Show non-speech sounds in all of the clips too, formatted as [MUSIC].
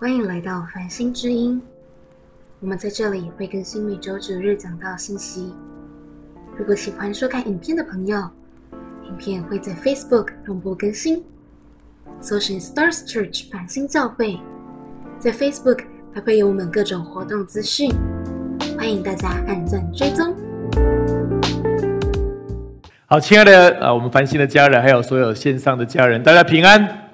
欢迎来到繁星之音，我们在这里会更新每周主日讲道信息。如果喜欢收看影片的朋友，影片会在 Facebook 同步更新，搜寻 Stars Church 繁星教会，在 Facebook 还会有我们各种活动资讯，欢迎大家按赞追踪。好，亲爱的啊，我们繁星的家人，还有所有线上的家人，大家平安。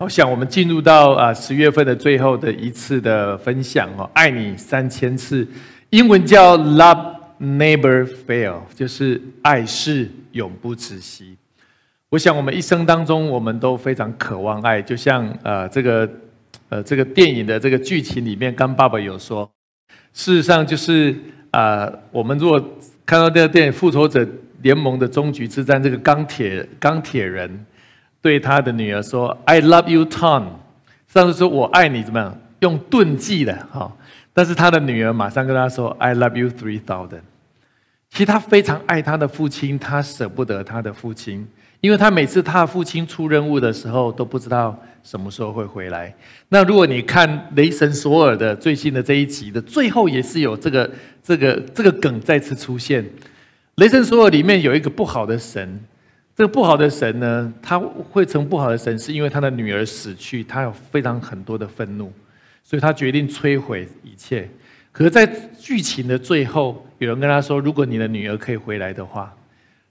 我想我们进入到啊十月份的最后的一次的分享哦，爱你三千次，英文叫 Love Never Fail，就是爱是永不止息。我想我们一生当中，我们都非常渴望爱，就像呃这个呃这个电影的这个剧情里面，刚爸爸有说，事实上就是啊，我们如果看到这个电影《复仇者》。联盟的终局之战，这个钢铁钢铁人对他的女儿说：“I love you, Tom。”上次说我爱你，怎么样？用钝记的哈。但是他的女儿马上跟他说：“I love you, three thousand。”其实他非常爱他的父亲，他舍不得他的父亲，因为他每次他父亲出任务的时候都不知道什么时候会回来。那如果你看《雷神索尔》的最新的这一集的最后，也是有这个这个这个梗再次出现。雷神索尔里面有一个不好的神，这个不好的神呢，他会成不好的神，是因为他的女儿死去，他有非常很多的愤怒，所以他决定摧毁一切。可是，在剧情的最后，有人跟他说：“如果你的女儿可以回来的话，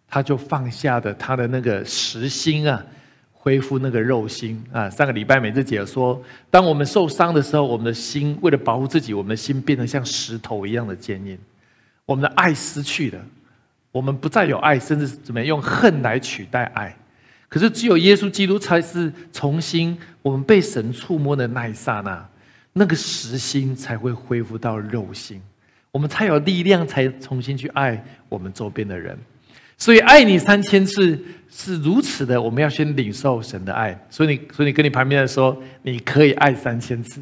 他就放下的他的那个实心啊，恢复那个肉心啊。”上个礼拜美智姐说，当我们受伤的时候，我们的心为了保护自己，我们的心变得像石头一样的坚硬，我们的爱失去了。我们不再有爱，甚至怎么用恨来取代爱？可是只有耶稣基督才是重新我们被神触摸的那一刹那，那个实心才会恢复到肉心，我们才有力量，才重新去爱我们周边的人。所以爱你三千次是如此的，我们要先领受神的爱。所以你，所以你跟你旁边的人说，你可以爱三千次，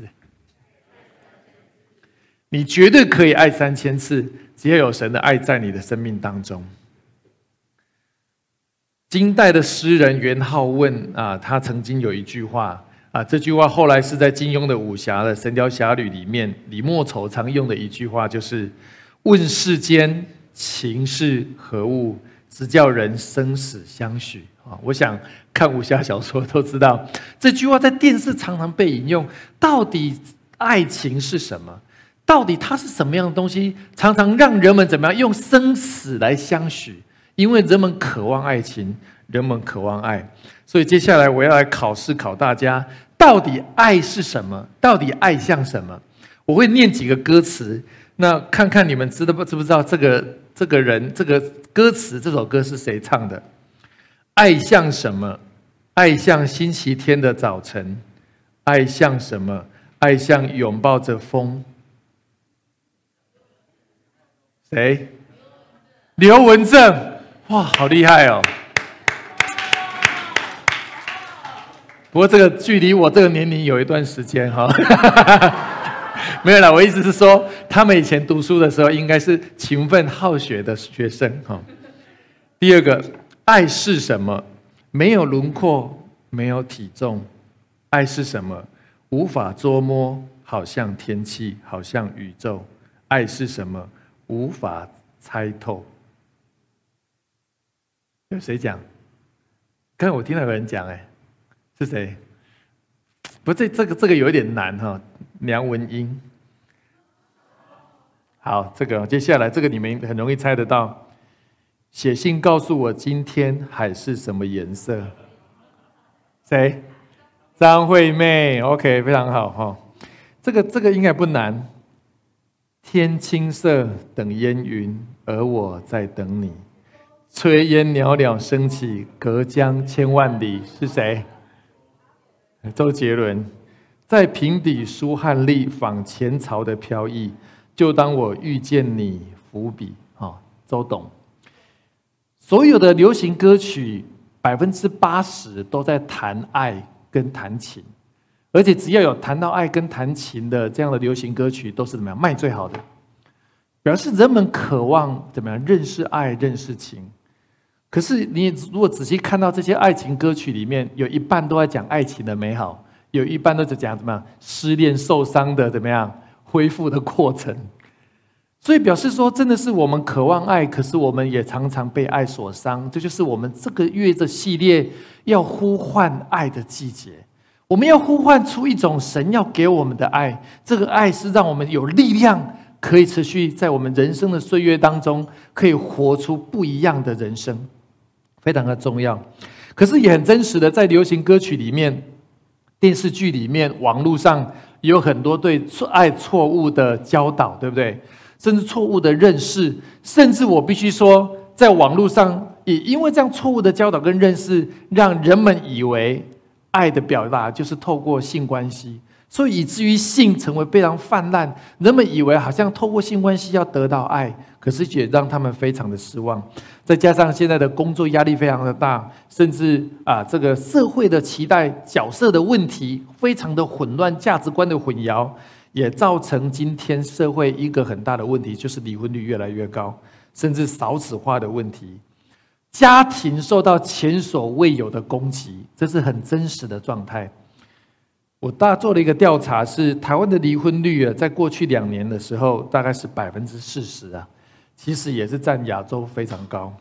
你绝对可以爱三千次。只要有神的爱在你的生命当中。金代的诗人元好问啊，他曾经有一句话啊，这句话后来是在金庸的武侠的《神雕侠侣》里面，李莫愁常用的一句话，就是“问世间情是何物，直叫人生死相许”。啊，我想看武侠小说都知道这句话，在电视常常被引用。到底爱情是什么？到底它是什么样的东西？常常让人们怎么样用生死来相许？因为人们渴望爱情，人们渴望爱，所以接下来我要来考试考大家：到底爱是什么？到底爱像什么？我会念几个歌词，那看看你们知道不知不知道这个这个人这个歌词这首歌是谁唱的？爱像什么？爱像星期天的早晨，爱像什么？爱像拥抱着风。谁？刘文正，哇，好厉害哦！不过这个距离我这个年龄有一段时间哈，[LAUGHS] 没有了。我意思是说，他们以前读书的时候应该是勤奋好学的学生哈。第二个，爱是什么？没有轮廓，没有体重。爱是什么？无法捉摸，好像天气，好像宇宙。爱是什么？无法猜透。有谁讲？刚才我听到有人讲，哎，是谁？不，这这个这个有一点难哈。梁文音。好，这个接下来这个你们很容易猜得到。写信告诉我今天海是什么颜色？谁？张惠妹。OK，非常好哈。这个这个应该不难。天青色等烟云，而我在等你。炊烟袅袅升起，隔江千万里。是谁？周杰伦。在平底书汉隶，仿前朝的飘逸。就当我遇见你，伏笔。哈，周董。所有的流行歌曲，百分之八十都在谈爱跟弹琴。而且只要有谈到爱跟弹琴的这样的流行歌曲，都是怎么样卖最好的？表示人们渴望怎么样认识爱、认识情。可是你如果仔细看到这些爱情歌曲里面，有一半都在讲爱情的美好，有一半都在讲怎么样失恋受伤的怎么样恢复的过程。所以表示说，真的是我们渴望爱，可是我们也常常被爱所伤。这就是我们这个月的系列要呼唤爱的季节。我们要呼唤出一种神要给我们的爱，这个爱是让我们有力量，可以持续在我们人生的岁月当中，可以活出不一样的人生，非常的重要。可是也很真实的，在流行歌曲里面、电视剧里面、网络上，有很多对错爱错误的教导，对不对？甚至错误的认识，甚至我必须说，在网络上也因为这样错误的教导跟认识，让人们以为爱的表达就是透过性关系，所以以至于性成为非常泛滥。人们以为好像透过性关系要得到爱，可是也让他们非常的失望。再加上现在的工作压力非常的大，甚至啊，这个社会的期待角色的问题非常的混乱，价值观的混淆。也造成今天社会一个很大的问题，就是离婚率越来越高，甚至少子化的问题，家庭受到前所未有的攻击，这是很真实的状态。我大做了一个调查，是台湾的离婚率啊，在过去两年的时候，大概是百分之四十啊，其实也是占亚洲非常高。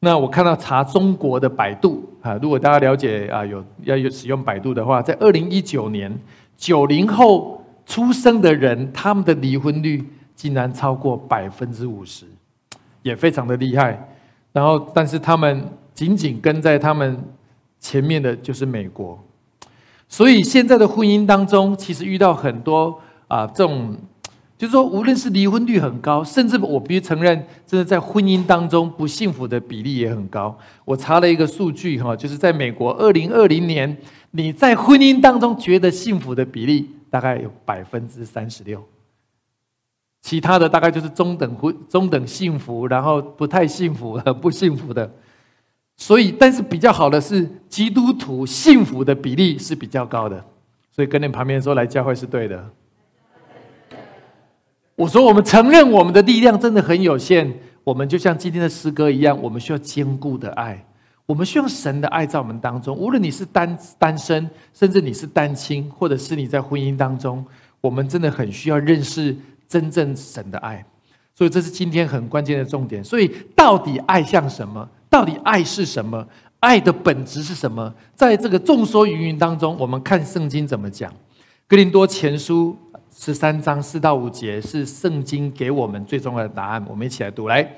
那我看到查中国的百度啊，如果大家了解啊，有要有使用百度的话，在二零一九年九零后。出生的人，他们的离婚率竟然超过百分之五十，也非常的厉害。然后，但是他们紧紧跟在他们前面的就是美国。所以现在的婚姻当中，其实遇到很多啊，这种就是说，无论是离婚率很高，甚至我必须承认，真的在婚姻当中不幸福的比例也很高。我查了一个数据哈，就是在美国二零二零年，你在婚姻当中觉得幸福的比例。大概有百分之三十六，其他的大概就是中等婚、中等幸福，然后不太幸福、和不幸福的。所以，但是比较好的是基督徒幸福的比例是比较高的。所以跟你旁边说来教会是对的。我说我们承认我们的力量真的很有限，我们就像今天的诗歌一样，我们需要坚固的爱。我们需要神的爱在我们当中，无论你是单单身，甚至你是单亲，或者是你在婚姻当中，我们真的很需要认识真正神的爱。所以这是今天很关键的重点。所以到底爱像什么？到底爱是什么？爱的本质是什么？在这个众说云云当中，我们看圣经怎么讲。哥林多前书十三章四到五节是圣经给我们最重要的答案。我们一起来读：来，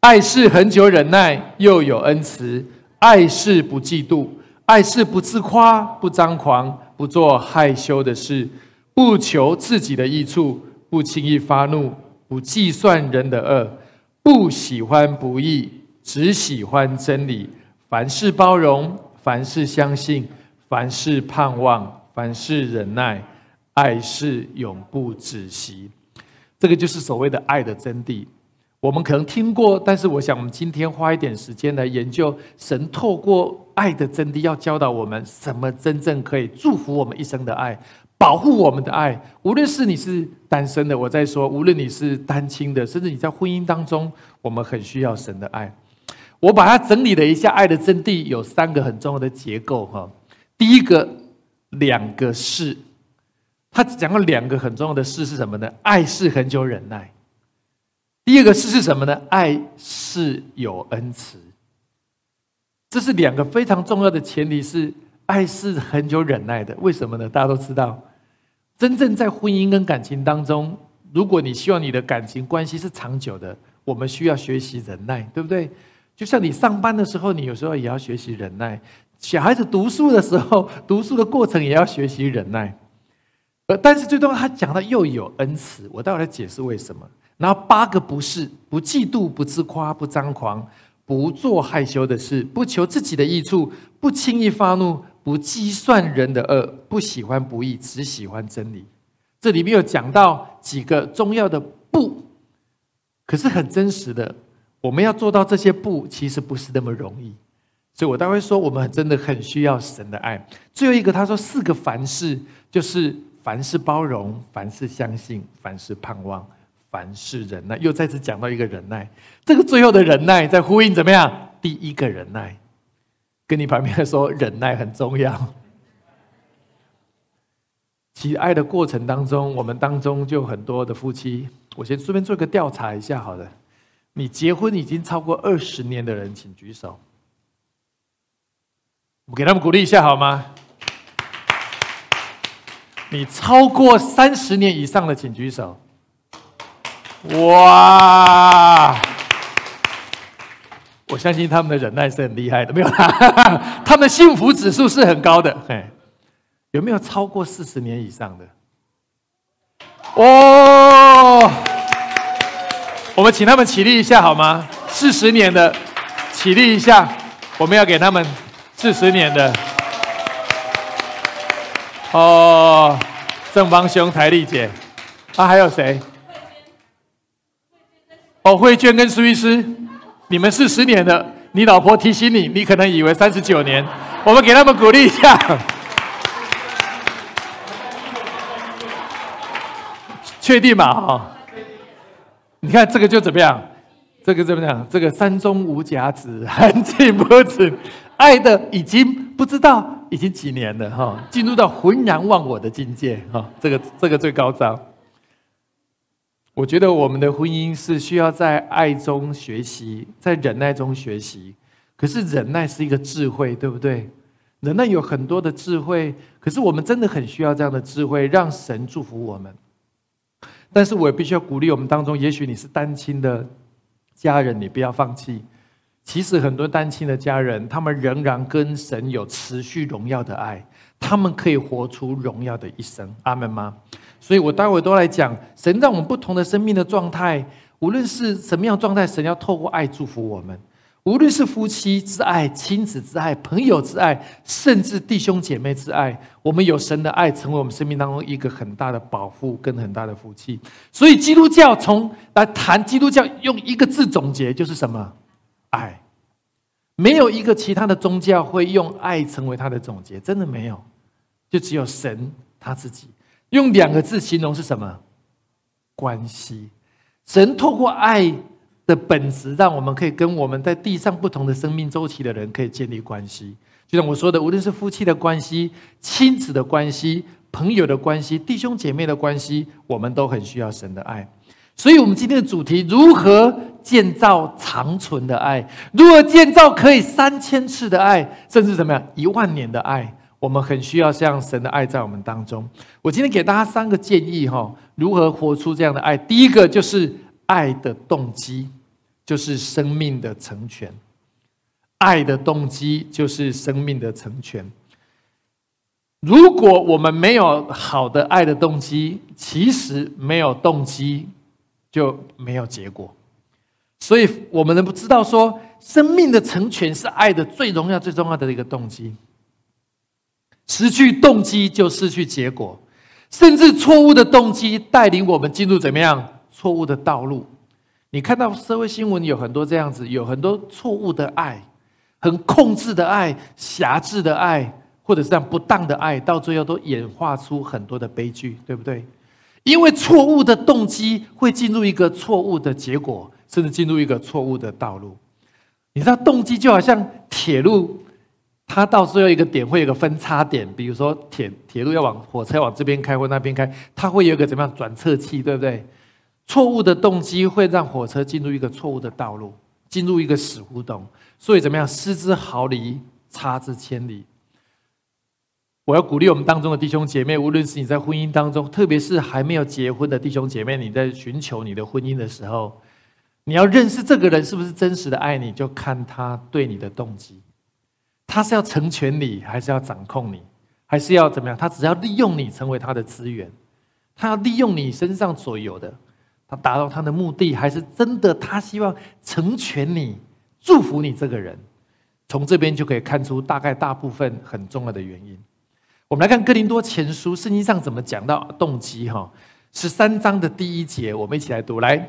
爱是很久忍耐，又有恩慈。爱是不嫉妒，爱是不自夸，不张狂，不做害羞的事，不求自己的益处，不轻易发怒，不计算人的恶，不喜欢不义，只喜欢真理。凡事包容，凡事相信，凡事盼望，凡事忍耐。爱是永不止息。这个就是所谓的爱的真谛。我们可能听过，但是我想，我们今天花一点时间来研究神透过爱的真谛，要教导我们什么真正可以祝福我们一生的爱，保护我们的爱。无论是你是单身的，我在说；无论你是单亲的，甚至你在婚姻当中，我们很需要神的爱。我把它整理了一下，爱的真谛有三个很重要的结构哈。第一个，两个是，他讲了两个很重要的事是什么呢？爱是很久忍耐。第二个是是什么呢？爱是有恩慈，这是两个非常重要的前提。是爱是很久忍耐的，为什么呢？大家都知道，真正在婚姻跟感情当中，如果你希望你的感情关系是长久的，我们需要学习忍耐，对不对？就像你上班的时候，你有时候也要学习忍耐；小孩子读书的时候，读书的过程也要学习忍耐。呃，但是最终他讲的又有恩慈，我待会来解释为什么。然后八个不是：不嫉妒，不自夸，不张狂，不做害羞的事，不求自己的益处，不轻易发怒，不计算人的恶，不喜欢不义，只喜欢真理。这里面有讲到几个重要的不，可是很真实的，我们要做到这些不，其实不是那么容易。所以我待会说，我们真的很需要神的爱。最后一个，他说四个凡事，就是凡事包容，凡事相信，凡事盼望。凡事忍耐，又再次讲到一个忍耐。这个最后的忍耐，在呼应怎么样？第一个忍耐，跟你旁边说，忍耐很重要。[LAUGHS] 其爱的过程当中，我们当中就很多的夫妻。我先顺便做个调查一下，好了，你结婚已经超过二十年的人，请举手。我给他们鼓励一下好吗？你超过三十年以上的，请举手。哇！我相信他们的忍耐是很厉害的，没有啦，[LAUGHS] 他们幸福指数是很高的。嘿，有没有超过四十年以上的？哦，我们请他们起立一下好吗？四十年的，起立一下，我们要给他们四十年的。哦，正方兄、台丽姐，啊，还有谁？哦，慧娟跟苏医师，你们是十年的，你老婆提醒你，你可能以为三十九年，[LAUGHS] 我们给他们鼓励一下。[LAUGHS] 确定嘛？哈，你看这个就怎么样？这个怎么样？这个山中无甲子，寒尽不止，爱的已经不知道已经几年了哈，进入到浑然忘我的境界哈，这个这个最高招。我觉得我们的婚姻是需要在爱中学习，在忍耐中学习。可是忍耐是一个智慧，对不对？忍耐有很多的智慧，可是我们真的很需要这样的智慧，让神祝福我们。但是我也必须要鼓励我们当中，也许你是单亲的家人，你不要放弃。其实很多单亲的家人，他们仍然跟神有持续荣耀的爱，他们可以活出荣耀的一生。阿门吗？所以我待会都来讲，神让我们不同的生命的状态，无论是什么样状态，神要透过爱祝福我们。无论是夫妻之爱、亲子之爱、朋友之爱，甚至弟兄姐妹之爱，我们有神的爱，成为我们生命当中一个很大的保护跟很大的福气。所以基督教从来谈基督教，用一个字总结就是什么？爱。没有一个其他的宗教会用爱成为它的总结，真的没有，就只有神他自己。用两个字形容是什么？关系。神透过爱的本质，让我们可以跟我们在地上不同的生命周期的人可以建立关系。就像我说的，无论是夫妻的关系、亲子的关系、朋友的关系、弟兄姐妹的关系，我们都很需要神的爱。所以，我们今天的主题：如何建造长存的爱？如何建造可以三千次的爱，甚至怎么样一万年的爱？我们很需要像神的爱在我们当中。我今天给大家三个建议哈，如何活出这样的爱？第一个就是爱的动机，就是生命的成全。爱的动机就是生命的成全。如果我们没有好的爱的动机，其实没有动机就没有结果。所以，我们能不知道说，生命的成全是爱的最荣耀、最重要的一个动机。失去动机就失去结果，甚至错误的动机带领我们进入怎么样错误的道路？你看到社会新闻有很多这样子，有很多错误的爱，很控制的爱、狭制的爱，或者是这样不当的爱，到最后都演化出很多的悲剧，对不对？因为错误的动机会进入一个错误的结果，甚至进入一个错误的道路。你知道，动机就好像铁路。它到最后一个点会有个分叉点，比如说铁铁路要往火车往这边开或那边开，它会有一个怎么样转侧器，对不对？错误的动机会让火车进入一个错误的道路，进入一个死胡同。所以怎么样，失之毫厘，差之千里。我要鼓励我们当中的弟兄姐妹，无论是你在婚姻当中，特别是还没有结婚的弟兄姐妹，你在寻求你的婚姻的时候，你要认识这个人是不是真实的爱你，就看他对你的动机。他是要成全你，还是要掌控你，还是要怎么样？他只要利用你成为他的资源，他要利用你身上所有的，他达到他的目的，还是真的他希望成全你、祝福你这个人？从这边就可以看出大概大部分很重要的原因。我们来看哥林多前书，圣经上怎么讲到动机？哈，十三章的第一节，我们一起来读。来，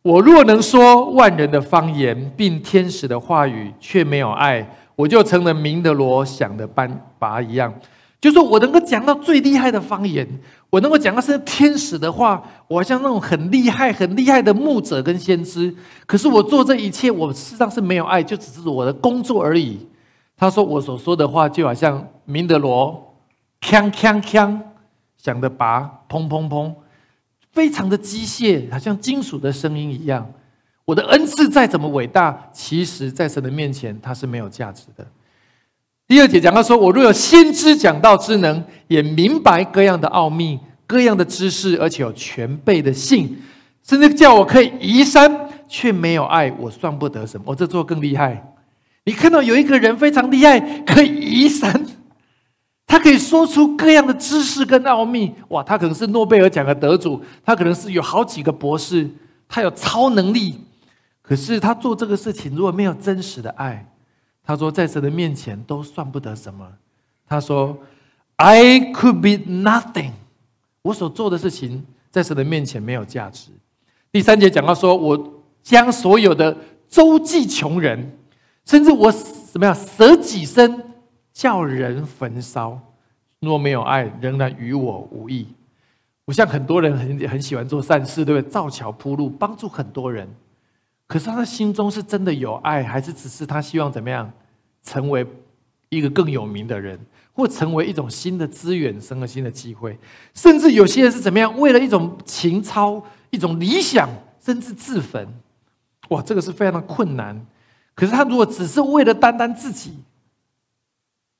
我若能说万人的方言，并天使的话语，却没有爱。我就成了明德罗想的班拔一样，就说我能够讲到最厉害的方言，我能够讲到是天使的话，我像那种很厉害、很厉害的牧者跟先知。可是我做这一切，我事实上是没有爱，就只是我的工作而已。他说我所说的话就好像明德罗锵锵锵，响的拔，砰砰砰，非常的机械，好像金属的声音一样。我的恩赐再怎么伟大，其实在神的面前，它是没有价值的。第二节讲到说，我若有先知讲道之能，也明白各样的奥秘、各样的知识，而且有全备的信，甚至叫我可以移山，却没有爱，我算不得什么。我这做更厉害。你看到有一个人非常厉害，可以移山，他可以说出各样的知识跟奥秘。哇，他可能是诺贝尔奖的得主，他可能是有好几个博士，他有超能力。可是他做这个事情，如果没有真实的爱，他说在神的面前都算不得什么。他说：“I could be nothing。”我所做的事情在神的面前没有价值。第三节讲到说：“我将所有的周济穷人，甚至我怎么样舍己身叫人焚烧，若没有爱，仍然与我无益。”我像很多人很很喜欢做善事，对不对？造桥铺路，帮助很多人。可是他的心中是真的有爱，还是只是他希望怎么样，成为一个更有名的人，或成为一种新的资源，生了新的机会？甚至有些人是怎么样，为了一种情操、一种理想，甚至自焚。哇，这个是非常的困难。可是他如果只是为了单单自己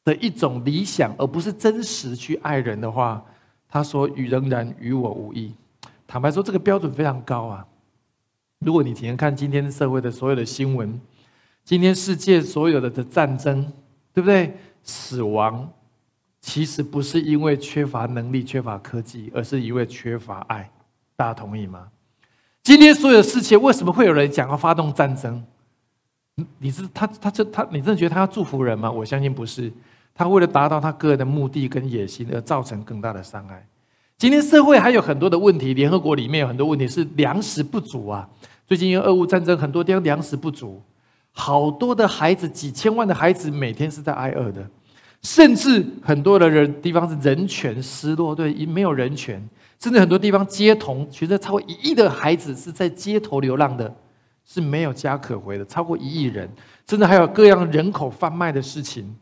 的一种理想，而不是真实去爱人的话，他说与仍然与我无异。坦白说，这个标准非常高啊。如果你体验看今天社会的所有的新闻，今天世界所有的的战争，对不对？死亡其实不是因为缺乏能力、缺乏科技，而是因为缺乏爱。大家同意吗？今天所有的事情，为什么会有人讲要发动战争？你是他他这他，你真的觉得他要祝福人吗？我相信不是，他为了达到他个人的目的跟野心而造成更大的伤害。今天社会还有很多的问题，联合国里面有很多问题是粮食不足啊。最近因为俄乌战争，很多地方粮食不足，好多的孩子，几千万的孩子每天是在挨饿的，甚至很多的人地方是人权失落，对，没有人权，甚至很多地方街童，其实超过一亿的孩子是在街头流浪的，是没有家可回的，超过一亿人，甚至还有各样人口贩卖的事情。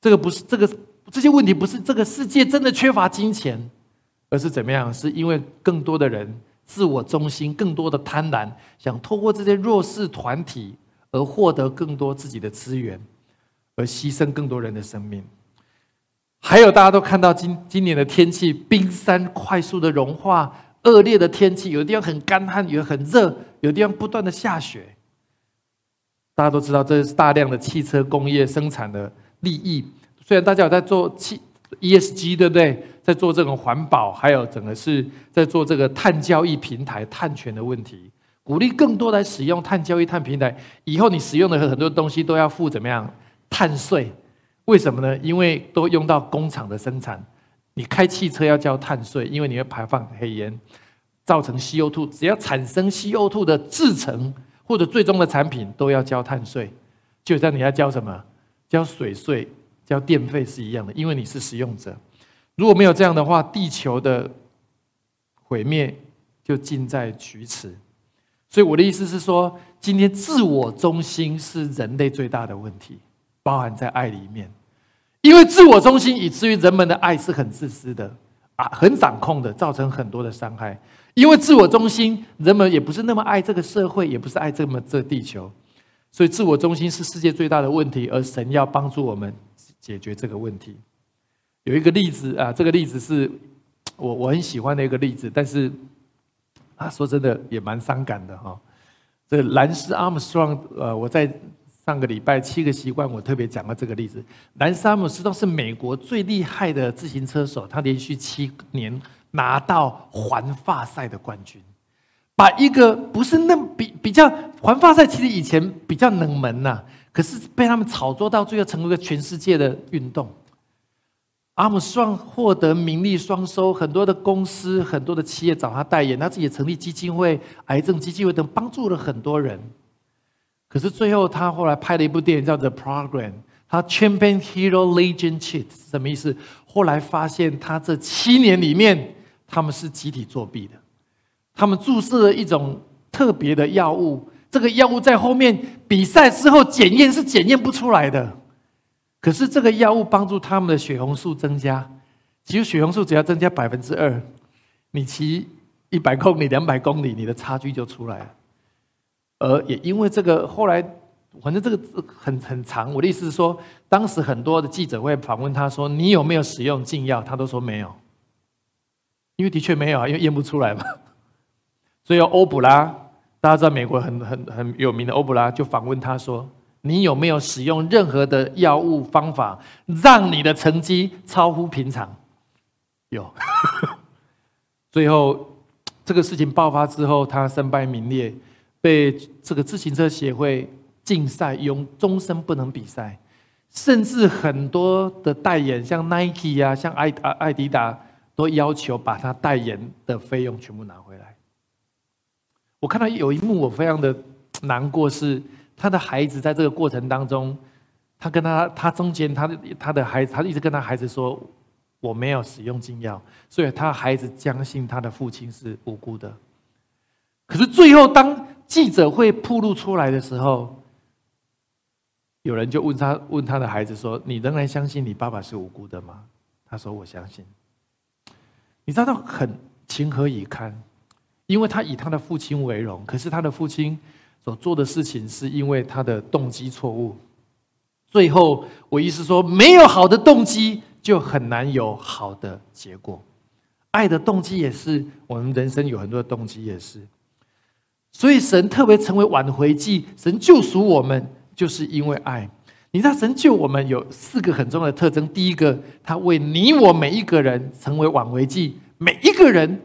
这个不是这个这些问题，不是这个世界真的缺乏金钱。而是怎么样？是因为更多的人自我中心，更多的贪婪，想透过这些弱势团体而获得更多自己的资源，而牺牲更多人的生命。还有大家都看到今今年的天气，冰山快速的融化，恶劣的天气，有的地方很干旱，有很热，有的地方不断的下雪。大家都知道，这是大量的汽车工业生产的利益。虽然大家有在做汽。ESG 对不对？在做这种环保，还有整个是在做这个碳交易平台、碳权的问题，鼓励更多来使用碳交易、碳平台。以后你使用的很多东西都要付怎么样碳税？为什么呢？因为都用到工厂的生产，你开汽车要交碳税，因为你会排放黑烟，造成 CO2。只要产生 CO2 的制成或者最终的产品都要交碳税，就像你要交什么？交水税。交电费是一样的，因为你是使用者。如果没有这样的话，地球的毁灭就近在咫尺。所以我的意思是说，今天自我中心是人类最大的问题，包含在爱里面。因为自我中心，以至于人们的爱是很自私的啊，很掌控的，造成很多的伤害。因为自我中心，人们也不是那么爱这个社会，也不是爱这么这地球。所以，自我中心是世界最大的问题，而神要帮助我们。解决这个问题，有一个例子啊，这个例子是我我很喜欢的一个例子，但是啊，说真的也蛮伤感的哈。这个兰斯阿姆斯壮，呃，我在上个礼拜七个习惯，我特别讲了这个例子。兰斯阿姆斯壮是美国最厉害的自行车手，他连续七年拿到环法赛的冠军，把一个不是那比比较环法赛，其实以前比较冷门呐。可是被他们炒作到最后，成为一个全世界的运动。阿姆斯壮获得名利双收，很多的公司、很多的企业找他代言，他自己成立基金会、癌症基金会等，帮助了很多人。可是最后，他后来拍了一部电影叫《The Program》，他 Champion Hero Legend Cheat 是什么意思？后来发现他这七年里面，他们是集体作弊的，他们注射了一种特别的药物。这个药物在后面比赛之后检验是检验不出来的，可是这个药物帮助他们的血红素增加，其实血红素只要增加百分之二，你骑一百公里、两百公里，你的差距就出来了。而也因为这个，后来反正这个很很长。我的意思是说，当时很多的记者会访问他说：“你有没有使用禁药？”他都说没有，因为的确没有啊，因为验不出来嘛。所以欧普拉，大家知道美国很很很有名的欧普拉，就访问他说：“你有没有使用任何的药物方法，让你的成绩超乎平常？”有。[LAUGHS] 最后这个事情爆发之后，他身败名裂。被这个自行车协会禁赛，永终身不能比赛，甚至很多的代言，像 Nike 啊，像爱爱爱迪达，都要求把他代言的费用全部拿回来。我看到有一幕，我非常的 [TSK] 难过，是他的孩子在这个过程当中，他跟他他中间，他的他的孩子，他一直跟他孩子说，我没有使用禁药，所以他孩子相信他的父亲是无辜的。可是最后当。记者会铺露出来的时候，有人就问他，问他的孩子说：“你仍然相信你爸爸是无辜的吗？”他说：“我相信。”你知道很情何以堪，因为他以他的父亲为荣，可是他的父亲所做的事情是因为他的动机错误。最后，我意思说，没有好的动机，就很难有好的结果。爱的动机也是，我们人生有很多的动机也是。所以神特别成为挽回祭，神救赎我们，就是因为爱。你知道神救我们有四个很重要的特征。第一个，他为你我每一个人成为挽回祭，每一个人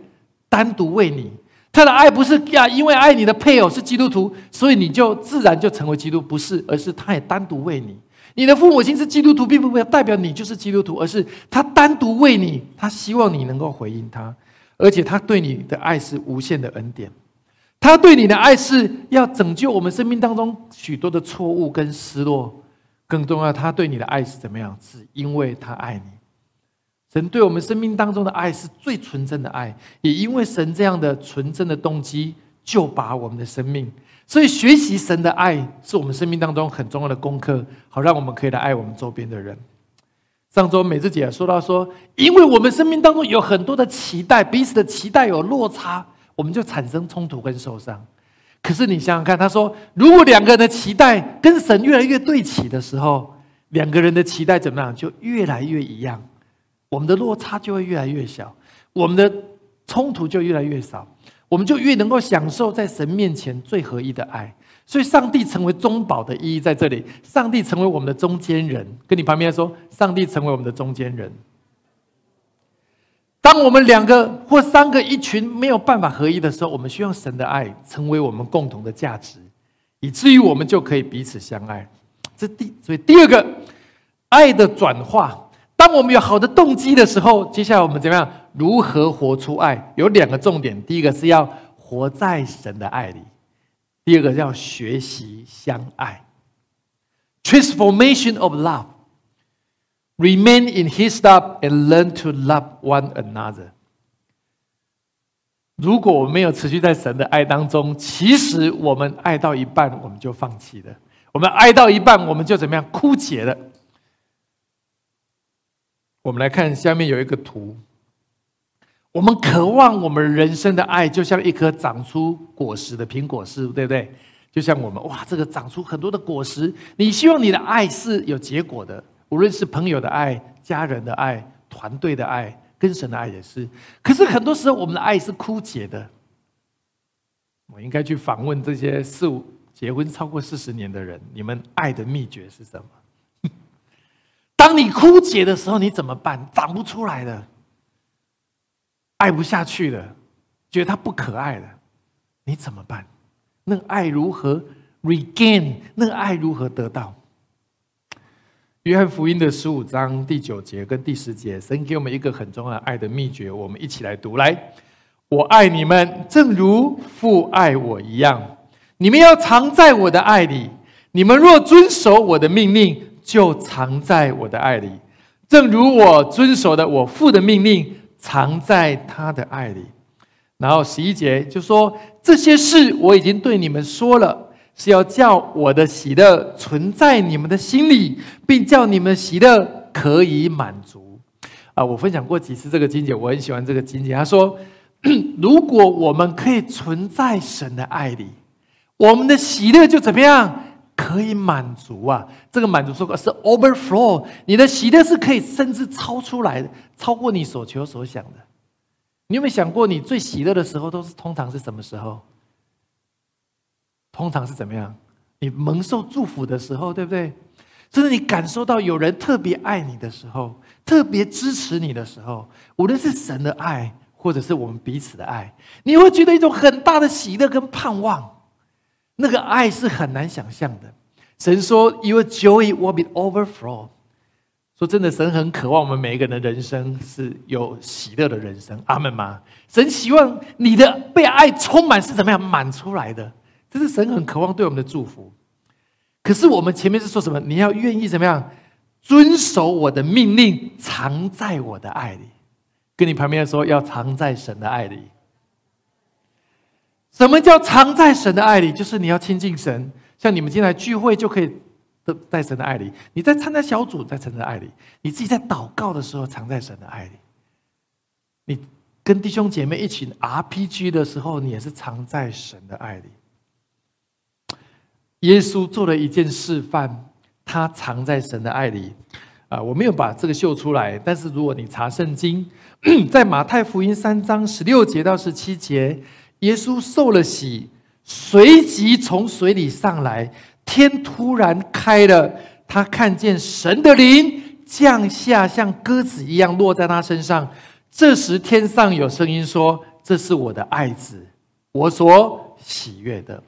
单独为你。他的爱不是呀，因为爱你的配偶是基督徒，所以你就自然就成为基督，不是，而是他也单独为你。你的父母亲是基督徒，并不代表你就是基督徒，而是他单独为你，他希望你能够回应他，而且他对你的爱是无限的恩典。他对你的爱是要拯救我们生命当中许多的错误跟失落，更重要，他对你的爱是怎么样？是因为他爱你。神对我们生命当中的爱是最纯真的爱，也因为神这样的纯真的动机，就把我们的生命。所以学习神的爱是我们生命当中很重要的功课，好让我们可以来爱我们周边的人。上周美智姐说到说，因为我们生命当中有很多的期待，彼此的期待有落差。我们就产生冲突跟受伤。可是你想想看，他说，如果两个人的期待跟神越来越对齐的时候，两个人的期待怎么样？就越来越一样，我们的落差就会越来越小，我们的冲突就越来越少，我们就越能够享受在神面前最合一的爱。所以，上帝成为中保的意义在这里。上帝成为我们的中间人，跟你旁边说，上帝成为我们的中间人。当我们两个或三个一群没有办法合一的时候，我们需要神的爱成为我们共同的价值，以至于我们就可以彼此相爱。这第所以第二个爱的转化，当我们有好的动机的时候，接下来我们怎么样？如何活出爱？有两个重点：第一个是要活在神的爱里；第二个要学习相爱。Transformation of love。Remain in His love and learn to love one another。如果我们没有持续在神的爱当中，其实我们爱到一半我们就放弃了，我们爱到一半我们就怎么样枯竭了。我们来看下面有一个图，我们渴望我们人生的爱就像一颗长出果实的苹果树，对不对？就像我们哇，这个长出很多的果实，你希望你的爱是有结果的。无论是朋友的爱、家人的爱、团队的爱、跟神的爱也是。可是很多时候，我们的爱是枯竭的。我应该去访问这些四五结婚超过四十年的人，你们爱的秘诀是什么？当你枯竭的时候，你怎么办？长不出来了，爱不下去了，觉得他不可爱了，你怎么办？那爱如何 regain？那爱如何得到？约翰福音的十五章第九节跟第十节，神给我们一个很重要的爱的秘诀，我们一起来读。来，我爱你们，正如父爱我一样。你们要藏在我的爱里。你们若遵守我的命令，就藏在我的爱里，正如我遵守的我父的命令，藏在他的爱里。然后十一节就说：这些事我已经对你们说了。是要叫我的喜乐存在你们的心里，并叫你们喜乐可以满足。啊，我分享过几次这个经节，我很喜欢这个经节。他说，[COUGHS] 如果我们可以存在神的爱里，我们的喜乐就怎么样？可以满足啊！这个满足说过是 overflow，你的喜乐是可以甚至超出来的，超过你所求所想的。你有没有想过，你最喜乐的时候都是通常是什么时候？通常是怎么样？你蒙受祝福的时候，对不对？就是你感受到有人特别爱你的时候，特别支持你的时候，无论是神的爱，或者是我们彼此的爱，你会觉得一种很大的喜乐跟盼望。那个爱是很难想象的。神说：“Your joy will be overflow。”说真的，神很渴望我们每一个人的人生是有喜乐的人生。阿门吗？神希望你的被爱充满是怎么样满出来的？这是神很渴望对我们的祝福。可是我们前面是说什么？你要愿意怎么样遵守我的命令，藏在我的爱里。跟你旁边说，要藏在神的爱里。什么叫藏在神的爱里？就是你要亲近神，像你们进来聚会就可以在神的爱里。你在参加小组，在神的爱里；你自己在祷告的时候，藏在神的爱里。你跟弟兄姐妹一起 RPG 的时候，你也是藏在神的爱里。耶稣做了一件示范，他藏在神的爱里。啊，我没有把这个秀出来，但是如果你查圣经，[CLEARS THROAT] 在马太福音三章十六节到十七节。耶稣受了洗，随即从水里上来，天突然开了，他看见神的灵降下，像鸽子一样落在他身上。这时天上有声音说：“这是我的爱子，我所喜悦的。”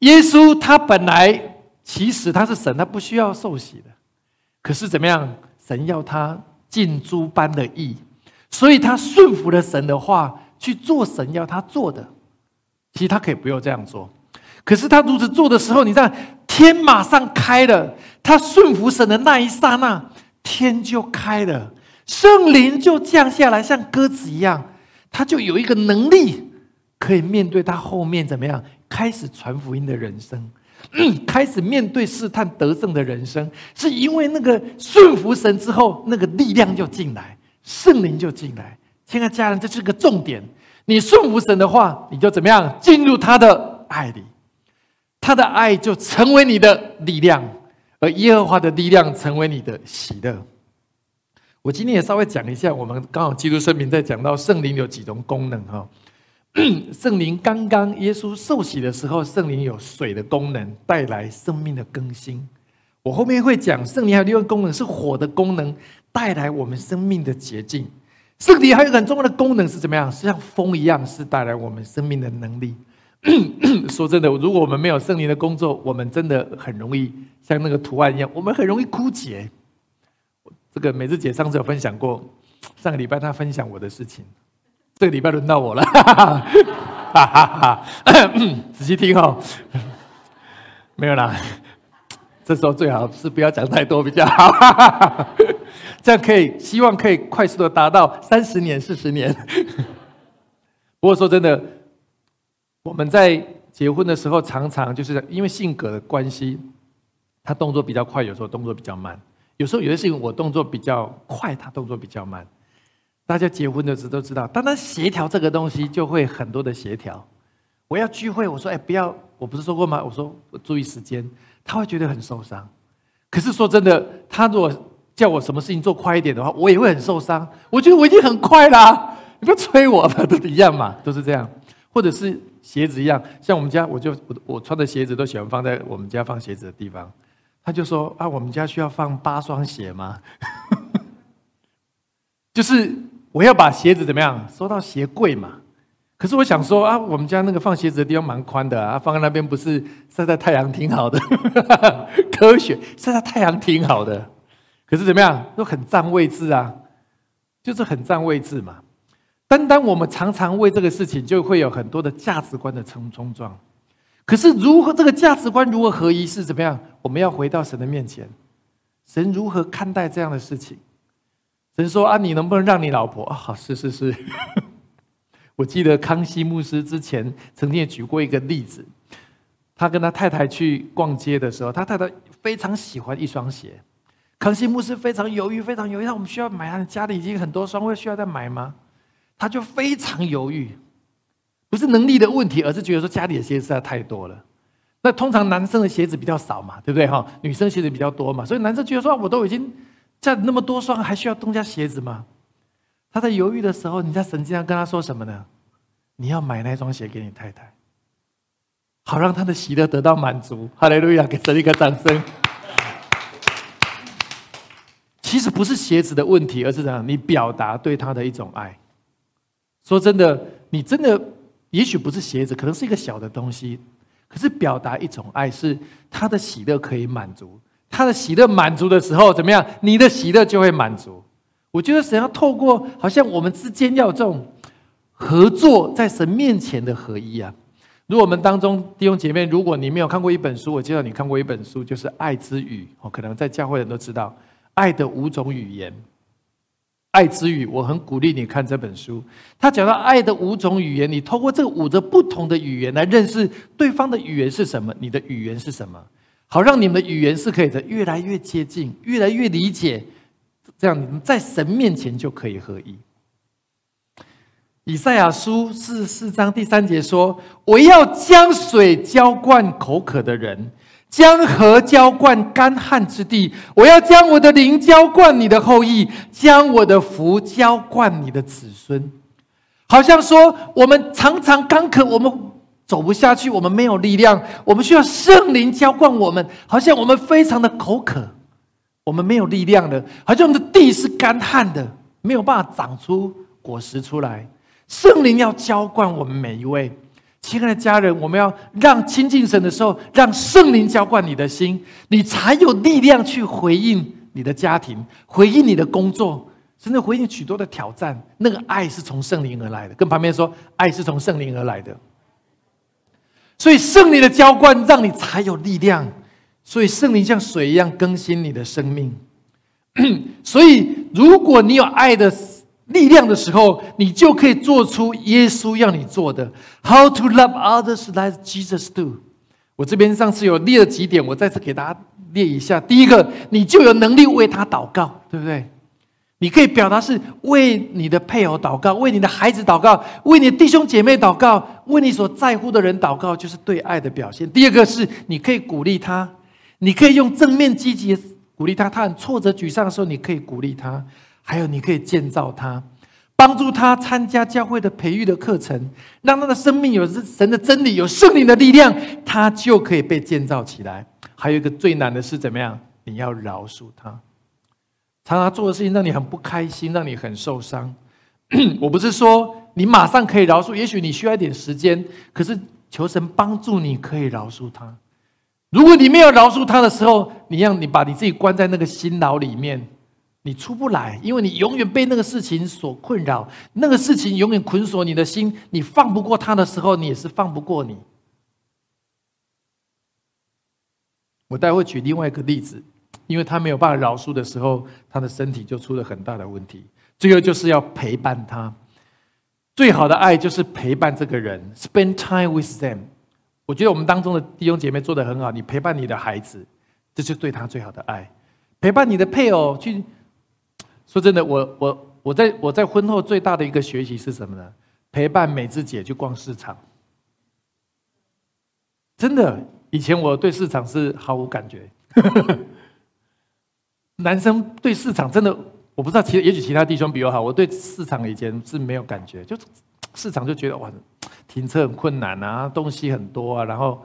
耶稣他本来其实他是神，他不需要受洗的，可是怎么样？神要他尽诸般的义，所以他顺服了神的话。去做神要他做的，其实他可以不用这样做，可是他如此做的时候，你看天马上开了，他顺服神的那一刹那，天就开了，圣灵就降下来，像鸽子一样，他就有一个能力，可以面对他后面怎么样，开始传福音的人生，开始面对试探得胜的人生，是因为那个顺服神之后，那个力量就进来，圣灵就进来。亲爱的家人，这是个重点。你顺服神的话，你就怎么样进入他的爱里，他的爱就成为你的力量，而耶和华的力量成为你的喜乐。我今天也稍微讲一下，我们刚好基督生命在讲到圣灵有几种功能哈。[COUGHS] 圣灵刚刚耶稣受洗的时候，圣灵有水的功能，带来生命的更新。我后面会讲圣灵还有另外功能是火的功能，带来我们生命的洁净。圣灵还有很重要的功能是怎么样？是像风一样，是带来我们生命的能力。[CLEARS THROAT] 说真的，如果我们没有圣灵的工作，我们真的很容易像那个图案一样，我们很容易枯竭。这个美智姐上次有分享过，上个礼拜她分享我的事情，这个礼拜轮到我了。哈哈哈仔细听哦，没有啦。这时候最好是不要讲太多比较好。这样可以，希望可以快速的达到三十年、四十年。[LAUGHS] 不过说真的，我们在结婚的时候，常常就是因为性格的关系，他动作比较快，有时候动作比较慢。有时候有些事情我动作比较快，他动作比较慢。大家结婚的时候都知道，当他协调这个东西，就会很多的协调。我要聚会，我说哎不要，我不是说过吗？我说注意时间，他会觉得很受伤。可是说真的，他如果叫我什么事情做快一点的话，我也会很受伤。我觉得我已经很快啦，你不要催我吧，都一样嘛，[LAUGHS] 都是这样。或者是鞋子一样，像我们家，我就我我穿的鞋子都喜欢放在我们家放鞋子的地方。他就说啊，我们家需要放八双鞋吗？[LAUGHS] 就是我要把鞋子怎么样收到鞋柜嘛。可是我想说啊，我们家那个放鞋子的地方蛮宽的啊，放在那边不是晒在太阳挺好的，[LAUGHS] 科学晒在太阳挺好的。可是怎么样，都很占位置啊，就是很占位置嘛。单单我们常常为这个事情，就会有很多的价值观的冲冲撞。可是如何这个价值观如何合一，是怎么样？我们要回到神的面前，神如何看待这样的事情？神说啊，你能不能让你老婆啊？好，是是是。[LAUGHS] 我记得康熙牧师之前曾经也举过一个例子，他跟他太太去逛街的时候，他太太非常喜欢一双鞋。康熙牧师非常犹豫，非常犹豫，那我们需要买啊？家里已经很多双，会需要再买吗？他就非常犹豫，不是能力的问题，而是觉得说家里的鞋子实在太多了。那通常男生的鞋子比较少嘛，对不对哈？女生鞋子比较多嘛，所以男生觉得说，我都已经这那么多双，还需要东家鞋子吗？他在犹豫的时候，你在神经上跟他说什么呢？你要买那双鞋给你太太，好让他的喜乐得到满足。哈利路亚，给神一个掌声。其实不是鞋子的问题，而是怎样？你表达对他的一种爱。说真的，你真的也许不是鞋子，可能是一个小的东西，可是表达一种爱，是他的喜乐可以满足。他的喜乐满足的时候，怎么样？你的喜乐就会满足。我觉得神要透过，好像我们之间要有这种合作，在神面前的合一啊。如果我们当中弟兄姐妹，如果你没有看过一本书，我知道你看过一本书，就是《爱之语》哦，可能在教会人都知道。爱的五种语言，爱之语，我很鼓励你看这本书。他讲到爱的五种语言，你透过这五个不同的语言来认识对方的语言是什么，你的语言是什么，好让你们的语言是可以的越来越接近，越来越理解，这样你们在神面前就可以合一。以赛亚书四十四章第三节说：“我要将水浇灌口渴的人。”将河浇灌干旱之地，我要将我的灵浇灌你的后裔，将我的福浇灌你的子孙。好像说，我们常常干渴，我们走不下去，我们没有力量，我们需要圣灵浇灌我们。好像我们非常的口渴，我们没有力量了，好像我们的地是干旱的，没有办法长出果实出来。圣灵要浇灌我们每一位。亲爱的家人，我们要让亲近神的时候，让圣灵浇灌你的心，你才有力量去回应你的家庭，回应你的工作，甚至回应许多的挑战。那个爱是从圣灵而来的，跟旁边说，爱是从圣灵而来的。所以圣灵的浇灌，让你才有力量。所以圣灵像水一样更新你的生命。所以，如果你有爱的。力量的时候，你就可以做出耶稣要你做的。How to love others like Jesus do？我这边上次有列了几点，我再次给大家列一下。第一个，你就有能力为他祷告，对不对？你可以表达是为你的配偶祷告，为你的孩子祷告，为你的弟兄姐妹祷告，为你所在乎的人祷告，就是对爱的表现。第二个是，你可以鼓励他，你可以用正面积极鼓励他。他很挫折沮丧的时候，你可以鼓励他。还有，你可以建造他，帮助他参加教会的培育的课程，让他的生命有神的真理，有圣灵的力量，他就可以被建造起来。还有一个最难的是怎么样？你要饶恕他，常常做的事情让你很不开心，让你很受伤。[CLEARS THROAT] 我不是说你马上可以饶恕，也许你需要一点时间。可是求神帮助你，可以饶恕他。如果你没有饶恕他的时候，你让你把你自己关在那个心牢里面。你出不来，因为你永远被那个事情所困扰，那个事情永远捆锁你的心。你放不过他的时候，你也是放不过你。我待会举另外一个例子，因为他没有办法饶恕的时候，他的身体就出了很大的问题。最后就是要陪伴他，最好的爱就是陪伴这个人，spend time with them。我觉得我们当中的弟兄姐妹做的很好，你陪伴你的孩子，这是对他最好的爱。陪伴你的配偶去。说真的，我我我在我在婚后最大的一个学习是什么呢？陪伴美智姐去逛市场。真的，以前我对市场是毫无感觉。[LAUGHS] 男生对市场真的，我不知道其也许其他弟兄比我好。我对市场以前是没有感觉，就市场就觉得哇，停车很困难啊，东西很多啊，然后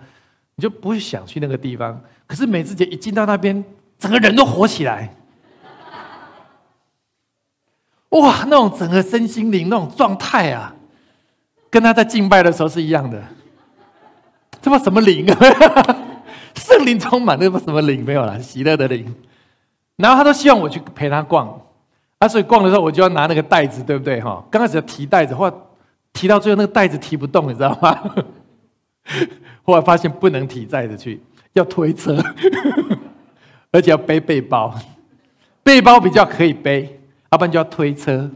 你就不会想去那个地方。可是美智姐一进到那边，整个人都活起来。哇，那种整个身心灵那种状态啊，跟他在敬拜的时候是一样的。这不什么灵啊？[LAUGHS] 圣灵充满，那么什么灵没有了？喜乐的灵。然后他都希望我去陪他逛，啊，所以逛的时候我就要拿那个袋子，对不对？哈，刚开始要提袋子，或提到最后那个袋子提不动，你知道吗？[LAUGHS] 后来发现不能提袋子去，要推车，[LAUGHS] 而且要背背包，背包比较可以背。要不然就要推车，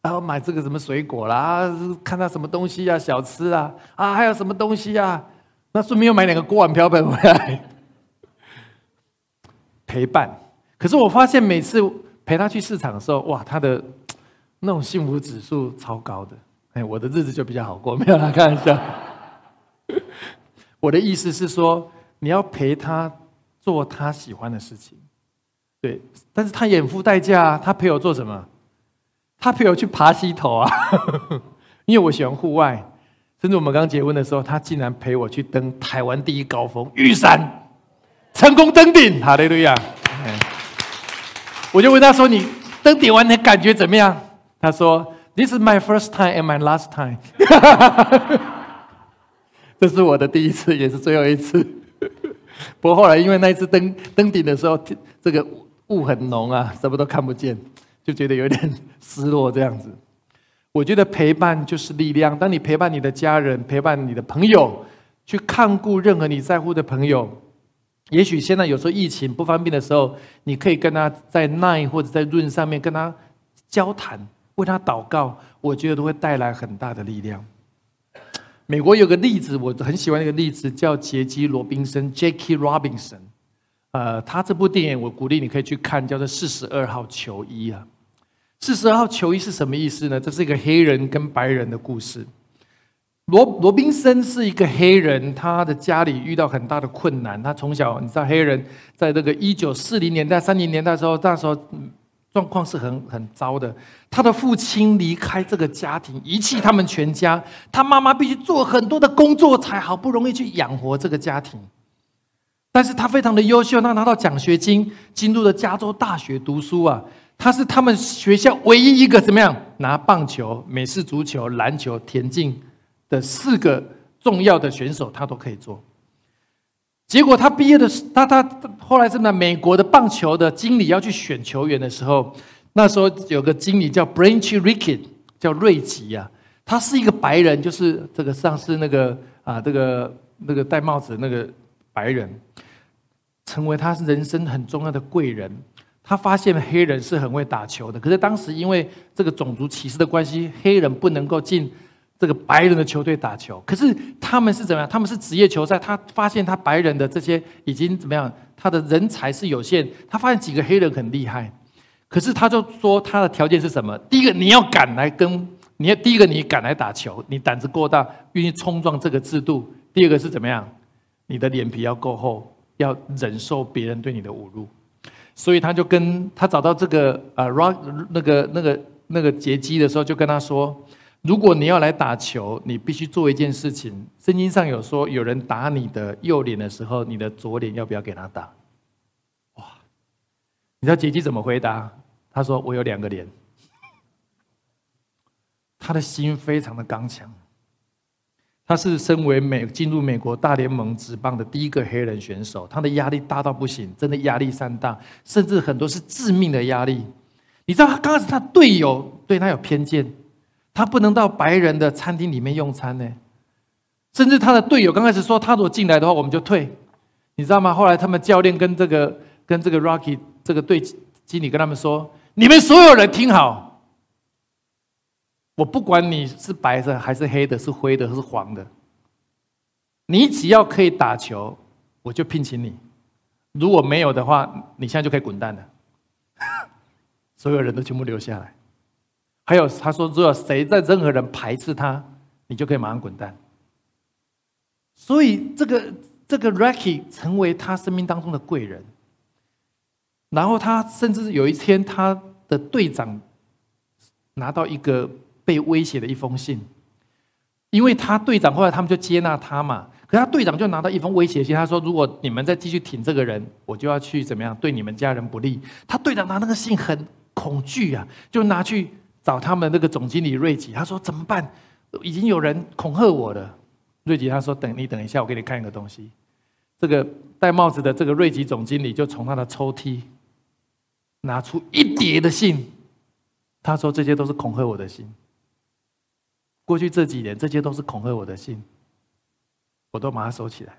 然后买这个什么水果啦，看到什么东西啊，小吃啊，啊，还有什么东西啊？那顺便又买两个锅碗瓢盆回来 [LAUGHS] 陪伴。可是我发现每次陪他去市场的时候，哇，他的那种幸福指数超高的。哎，我的日子就比较好过，没有啦，开玩笑。[LAUGHS] 我的意思是说，你要陪他做他喜欢的事情，但是他也付代价，他陪我做什么？他陪我去爬溪头啊，[LAUGHS] 因为我喜欢户外。甚至我们刚结婚的时候，他竟然陪我去登台湾第一高峰玉山，成功登顶，哈利路亚！我就问他说：“你登顶完的感觉怎么样？”他说：“This is my first time and my last time。[LAUGHS] ”这是我的第一次，也是最后一次。不过后来因为那一次登登顶的时候，这个雾很浓啊，[LAUGHS] 什么都看不见，就觉得有点失落这样子。我觉得陪伴就是力量。当你陪伴你的家人、陪伴你的朋友，去看顾任何你在乎的朋友，也许现在有时候疫情不方便的时候，你可以跟他在 Nine 或者在润上面跟他交谈，为他祷告，我觉得都会带来很大的力量。美国有个例子，我很喜欢那个例子，叫杰基·罗宾森 （Jackie Robinson）。呃，他这部电影我鼓励你可以去看，叫做《四十二号球衣》啊。四十二号球衣是什么意思呢？这是一个黑人跟白人的故事。罗罗宾森是一个黑人，他的家里遇到很大的困难。他从小，你知道，黑人在这个一九四零年代、三零年代的时候，那时候状况是很很糟的。他的父亲离开这个家庭，遗弃他们全家。他妈妈必须做很多的工作，才好不容易去养活这个家庭。但是他非常的优秀，他拿到奖学金，进入了加州大学读书啊。他是他们学校唯一一个怎么样拿棒球、美式足球、篮球、田径的四个重要的选手，他都可以做。结果他毕业的，他他后来是在美国的棒球的经理要去选球员的时候，那时候有个经理叫 Branch Rickett，叫瑞吉啊，他是一个白人，就是这个上次那个啊，这个那个戴帽子的那个白人，成为他人生很重要的贵人。他发现黑人是很会打球的，可是当时因为这个种族歧视的关系，黑人不能够进这个白人的球队打球。可是他们是怎么样？他们是职业球赛。他发现他白人的这些已经怎么样？他的人才是有限。他发现几个黑人很厉害，可是他就说他的条件是什么？第一个你要敢来跟，你要第一个你敢来打球，你胆子够大，愿意冲撞这个制度。第二个是怎么样？你的脸皮要够厚，要忍受别人对你的侮辱。所以他就跟他找到这个啊，rock 那个那个那个杰基的时候，就跟他说：如果你要来打球，你必须做一件事情。圣经上有说，有人打你的右脸的时候，你的左脸要不要给他打？哇！你知道杰基怎么回答？他说：我有两个脸。他的心非常的刚强。他是身为美进入美国大联盟职棒的第一个黑人选手，他的压力大到不行，真的压力山大，甚至很多是致命的压力。你知道刚开始他队友对他有偏见，他不能到白人的餐厅里面用餐呢，甚至他的队友刚开始说他如果进来的话我们就退，你知道吗？后来他们教练跟这个跟这个 Rocky 这个队经理跟他们说：“你们所有人听好。”我不管你是白的还是黑的，是灰的还是黄的，你只要可以打球，我就聘请你。如果没有的话，你现在就可以滚蛋了。[LAUGHS] 所有人都全部留下来。还有他说，如果谁在任何人排斥他，你就可以马上滚蛋。所以这个这个 Rocky 成为他生命当中的贵人。然后他甚至有一天，他的队长拿到一个。被威胁的一封信，因为他队长后来他们就接纳他嘛，可他队长就拿到一封威胁信，他说：“如果你们再继续挺这个人，我就要去怎么样对你们家人不利。”他队长拿那个信很恐惧啊，就拿去找他们那个总经理瑞吉，他说：“怎么办？已经有人恐吓我了。”瑞吉他说：“等你等一下，我给你看一个东西。”这个戴帽子的这个瑞吉总经理就从他的抽屉拿出一叠的信，他说：“这些都是恐吓我的信。”过去这几年，这些都是恐吓我的信，我都把它收起来。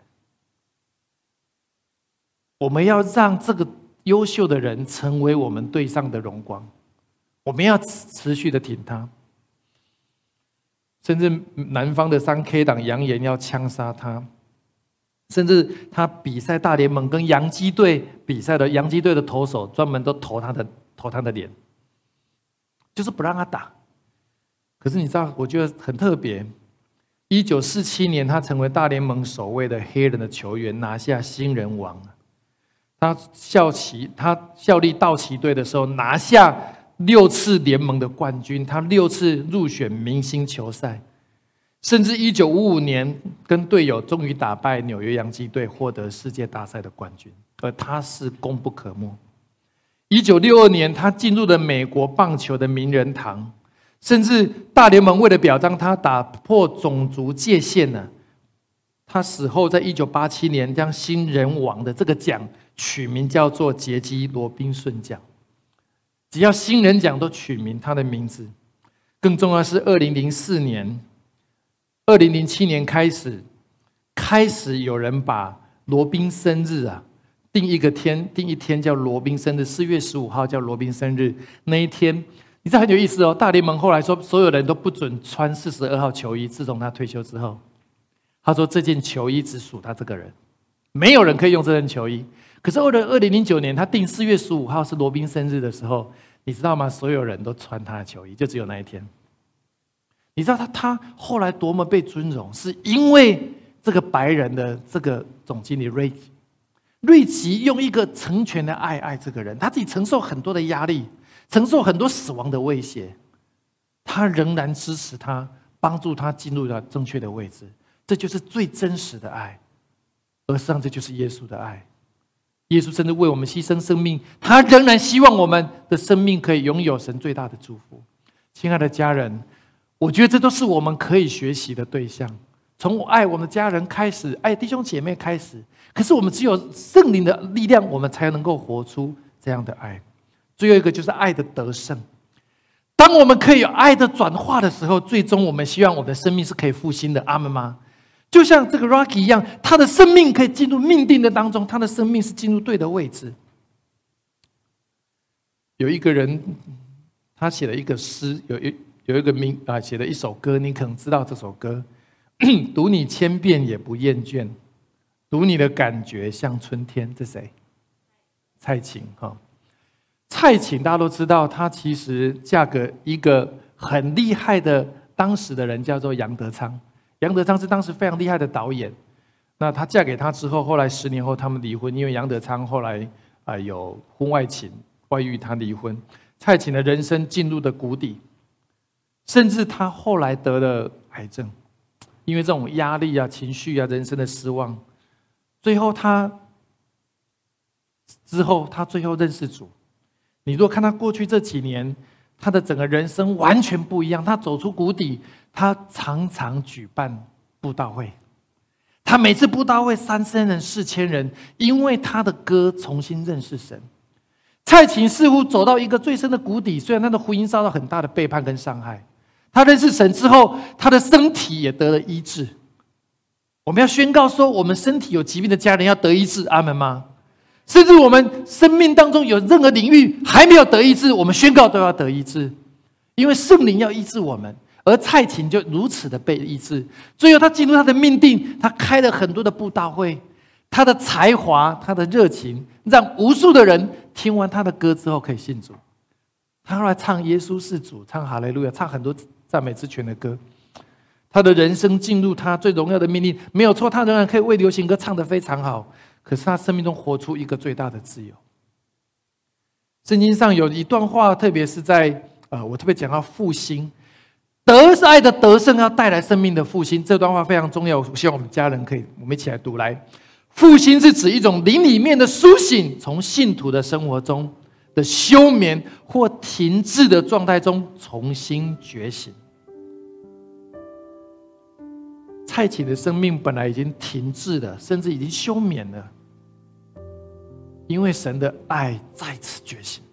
我们要让这个优秀的人成为我们队上的荣光，我们要持续的挺他。甚至南方的三 K 党扬言要枪杀他，甚至他比赛大联盟跟洋基队比赛的洋基队的投手，专门都投他的投他的脸，就是不让他打。可是你知道，我觉得很特别。一九四七年，他成为大联盟首位的黑人的球员，拿下新人王。他效旗，他效力道奇队的时候，拿下六次联盟的冠军，他六次入选明星球赛。甚至一九五五年，跟队友终于打败纽约洋基队，获得世界大赛的冠军，而他是功不可没。一九六二年，他进入了美国棒球的名人堂，甚至大联盟为了表彰他打破种族界限呢，他死后在一九八七年将新人王的这个奖取名叫做杰基·罗宾逊奖，只要新人奖都取名他的名字。更重要是二零零四年。二零零七年开始，开始有人把罗宾生日啊定一个天，定一天叫罗宾生日，四月十五号叫罗宾生日。那一天，你知道很有意思哦。大联盟后来说，所有人都不准穿四十二号球衣。自从他退休之后，他说这件球衣只属他这个人，没有人可以用这件球衣。可是，二零二零零九年他定四月十五号是罗宾生日的时候，你知道吗？所有人都穿他的球衣，就只有那一天。你知道他他后来多么被尊荣，是因为这个白人的这个总经理瑞奇瑞奇用一个成全的爱爱这个人，他自己承受很多的压力，承受很多死亡的威胁，他仍然支持他，帮助他进入到正确的位置，这就是最真实的爱。而实际上，这就是耶稣的爱。耶稣甚至为我们牺牲生命，他仍然希望我们的生命可以拥有神最大的祝福。亲爱的家人。我觉得这都是我们可以学习的对象，从爱我们的家人开始，爱弟兄姐妹开始。可是我们只有圣灵的力量，我们才能够活出这样的爱。最后一个就是爱的得胜。当我们可以有爱的转化的时候，最终我们希望我们的生命是可以复兴的。阿门吗？就像这个 Rocky 一样，他的生命可以进入命定的当中，他的生命是进入对的位置。有一个人，他写了一个诗，有一。有一个名啊，写了一首歌，你可能知道这首歌，[CLEARS THROAT] 读你千遍也不厌倦，读你的感觉像春天。这谁？蔡琴哈。蔡琴大家都知道，她其实嫁给一个很厉害的当时的人，叫做杨德昌。杨德昌是当时非常厉害的导演。那她嫁给他之后，后来十年后他们离婚，因为杨德昌后来啊有婚外情，外遇，他离婚。蔡琴的人生进入的谷底。甚至他后来得了癌症，因为这种压力啊、情绪啊、人生的失望，最后他之后他最后认识主。你若看他过去这几年，他的整个人生完全不一样。他走出谷底，他常常举办布道会，他每次布道会三千人、四千人，因为他的歌重新认识神。蔡琴似乎走到一个最深的谷底，虽然他的婚姻遭到很大的背叛跟伤害。他认识神之后，他的身体也得了医治。我们要宣告说，我们身体有疾病的家人要得医治，阿门吗？甚至我们生命当中有任何领域还没有得医治，我们宣告都要得医治，因为圣灵要医治我们。而蔡琴就如此的被医治。最后，他进入他的命定，他开了很多的布道会。他的才华，他的热情，让无数的人听完他的歌之后可以信主。他后来唱耶稣是主，唱哈利路亚，唱很多。赞美之泉的歌，他的人生进入他最荣耀的命令，没有错。他仍然可以为流行歌唱得非常好，可是他生命中活出一个最大的自由。圣经上有一段话，特别是在呃，我特别讲到复兴，得是爱的得胜，要带来生命的复兴。这段话非常重要，我希望我们家人可以我们一起来读。来，复兴是指一种灵里面的苏醒，从信徒的生活中。的休眠或停滞的状态中重新觉醒。蔡琴的生命本来已经停滞了，甚至已经休眠了，因为神的爱再次觉醒。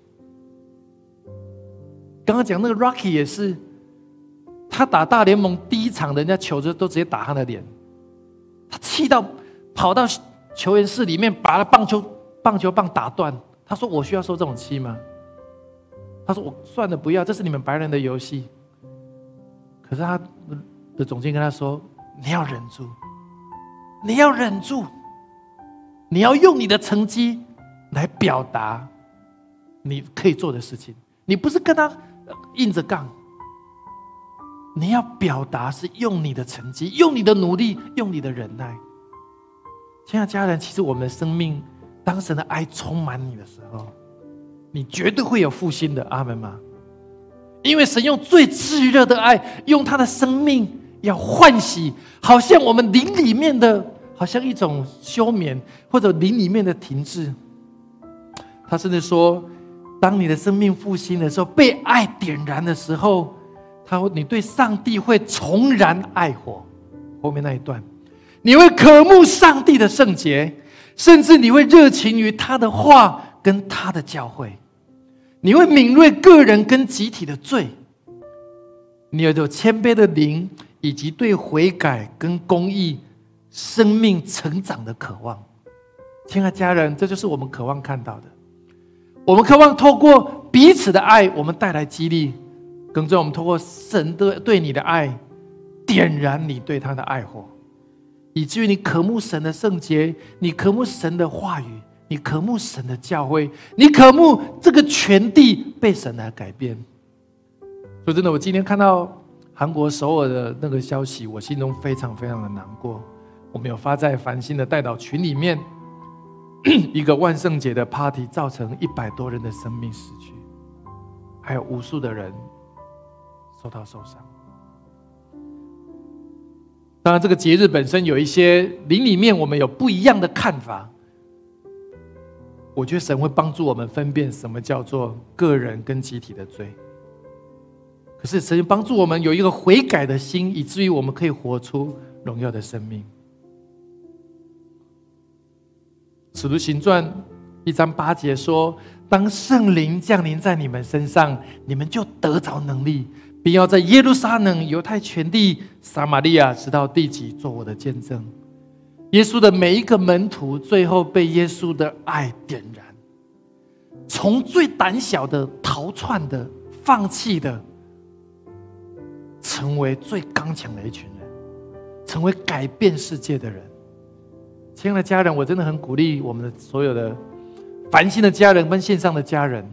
刚刚讲那个 Rocky 也是，他打大联盟第一场，人家球就都直接打他的脸，他气到跑到球员室里面，把他棒球棒球棒打断。他说：“我需要受这种气吗？”他说：“我算了，不要，这是你们白人的游戏。”可是他的总监跟他说：“你要忍住，你要忍住，你要用你的成绩来表达你可以做的事情。你不是跟他硬着杠，你要表达是用你的成绩、用你的努力、用你的忍耐。亲爱的家人，其实我们的生命，当神的爱充满你的时候，你绝对会有复兴的。阿门吗？因为神用最炙热的爱，用他的生命要唤醒，好像我们灵里面的，好像一种休眠，或者灵里面的停滞。他甚至说。当你的生命复兴的时候，被爱点燃的时候，他你对上帝会重燃爱火。后面那一段，你会渴慕上帝的圣洁，甚至你会热情于他的话跟他的教诲。你会敏锐个人跟集体的罪，你有着谦卑的灵，以及对悔改跟公义、生命成长的渴望。亲爱家人，这就是我们渴望看到的。我们渴望透过彼此的爱，我们带来激励；更重要，我们透过神的对你的爱，点燃你对他的爱火，以至于你渴慕神的圣洁，你渴慕神的话语，你渴慕神的教诲，你渴慕这个全地被神来改变。说真的，我今天看到韩国首尔的那个消息，我心中非常非常的难过。我们有发在繁星的代祷群里面。[COUGHS] 一个万圣节的 party 造成一百多人的生命死去，还有无数的人受到受伤。当然，这个节日本身有一些灵里面我们有不一样的看法。我觉得神会帮助我们分辨什么叫做个人跟集体的罪。可是神帮助我们有一个悔改的心，以至于我们可以活出荣耀的生命。使徒行传一章八节说：“当圣灵降临在你们身上，你们就得着能力，并要在耶路撒冷、犹太全地、撒玛利亚，直到地极，做我的见证。”耶稣的每一个门徒，最后被耶稣的爱点燃，从最胆小的、逃窜的、放弃的，成为最刚强的一群人，成为改变世界的人。亲爱的家人，我真的很鼓励我们的所有的繁星的家人跟线上的家人，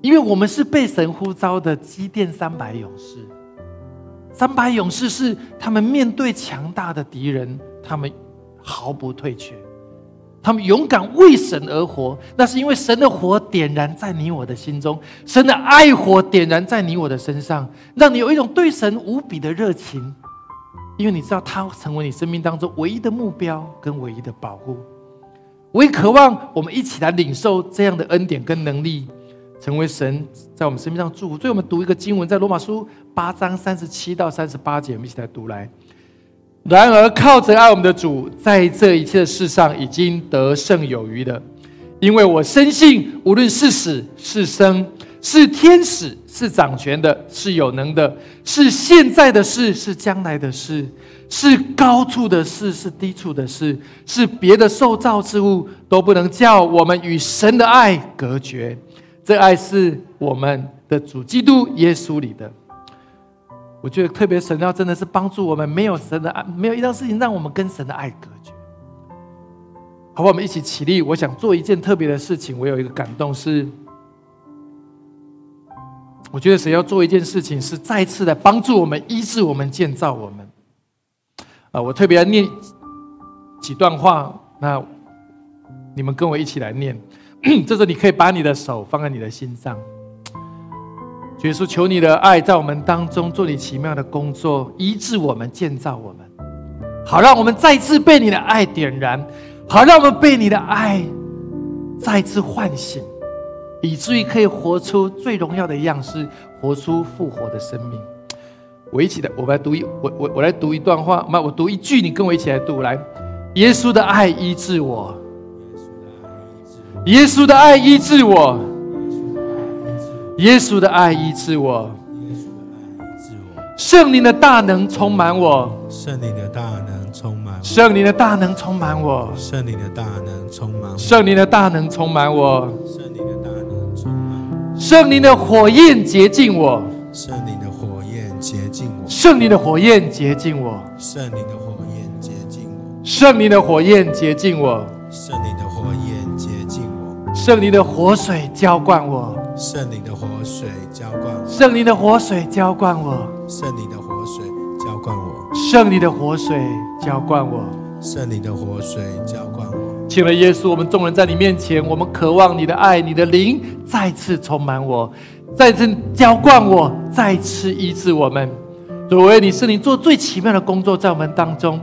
因为我们是被神呼召的基甸三百勇士。三百勇士是他们面对强大的敌人，他们毫不退却，他们勇敢为神而活。那是因为神的火点燃在你我的心中，神的爱火点燃在你我的身上，让你有一种对神无比的热情。因为你知道，他成为你生命当中唯一的目标跟唯一的保护。我也渴望我们一起来领受这样的恩典跟能力，成为神在我们生命上祝福。所以，我们读一个经文，在罗马书八章三十七到三十八节，我们一起来读来。然而，靠着爱我们的主，在这一切的事上已经得胜有余的，因为我深信，无论是死是生。是天使，是掌权的，是有能的，是现在的事，是将来的事，是高处的事，是低处的事，是别的受造之物，都不能叫我们与神的爱隔绝。这爱是我们的主基督耶稣里的。我觉得特别神要真的是帮助我们，没有神的爱，没有一样事情让我们跟神的爱隔绝。好，我们一起起立。我想做一件特别的事情，我有一个感动是。我觉得神要做一件事情，是再次的帮助我们、医治我们、建造我们。啊，我特别要念几段话，那你们跟我一起来念。[CLEARS THROAT] 这时候你可以把你的手放在你的心上，耶稣，求你的爱在我们当中做你奇妙的工作，医治我们、建造我们，好让我们再次被你的爱点燃，好让我们被你的爱再次唤醒。以至于可以活出最荣耀的样式，活出复活的生命。我一起的，我们来读一，我我我来读一段话，那我读一句，你跟我一起来读。来，耶稣的爱医治我，耶稣的爱医治我，耶稣的爱医治我，圣灵的大能充满我，圣灵的大能充满，圣灵的大能充满我，圣灵的大能充满，圣灵的大能充满我。圣灵的火焰洁净我，圣灵的火焰洁净我，圣灵的火焰洁净我，圣灵的火焰洁净我，圣灵的火焰洁净我，圣灵的活水浇灌我，圣灵的活水浇灌我，圣灵的活水浇灌我，圣灵的活水浇灌我，圣灵的活水浇灌我。圣灵的活水浇灌我。亲爱的耶稣，我们众人在你面前，我们渴望你的爱，你的灵再次充满我，再次浇灌我，再次医治我们。主，我为你是你做最奇妙的工作在我们当中。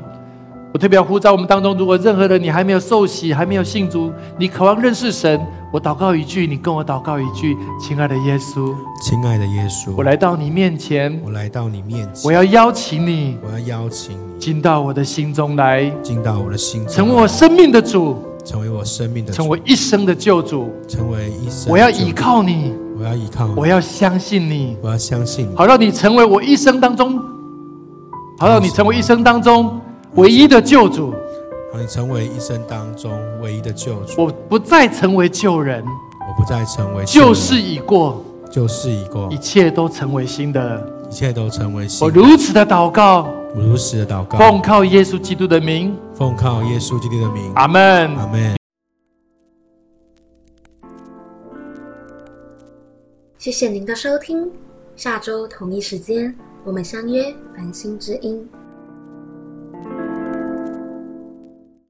我特别要呼召我们当中，如果任何人你还没有受洗，还没有信主，你渴望认识神，我祷告一句，你跟我祷告一句，亲爱的耶稣，亲爱的耶稣，我来到你面前，我来到你面前，我要邀请你我要邀请你。进到我的心中来，进到我的心中，成为我生命的主，成为我生命的，成为一生的救主。成为一生。我要依，靠你，我要依靠你，我要相信你，我要相信你，好让你成为我一生当中，好让你成为一生当中唯一的救主。让你成为一生当中唯一的救主。我不再成为旧人，我不再成为旧事已过，旧事已过一，切都成为新的。一切都成为新我。如此的祷告，我如实的祷告，奉靠耶稣基督的名，奉靠耶稣基督的名，阿门。阿门。谢谢您的收听，下周同一时间我们相约繁星之音。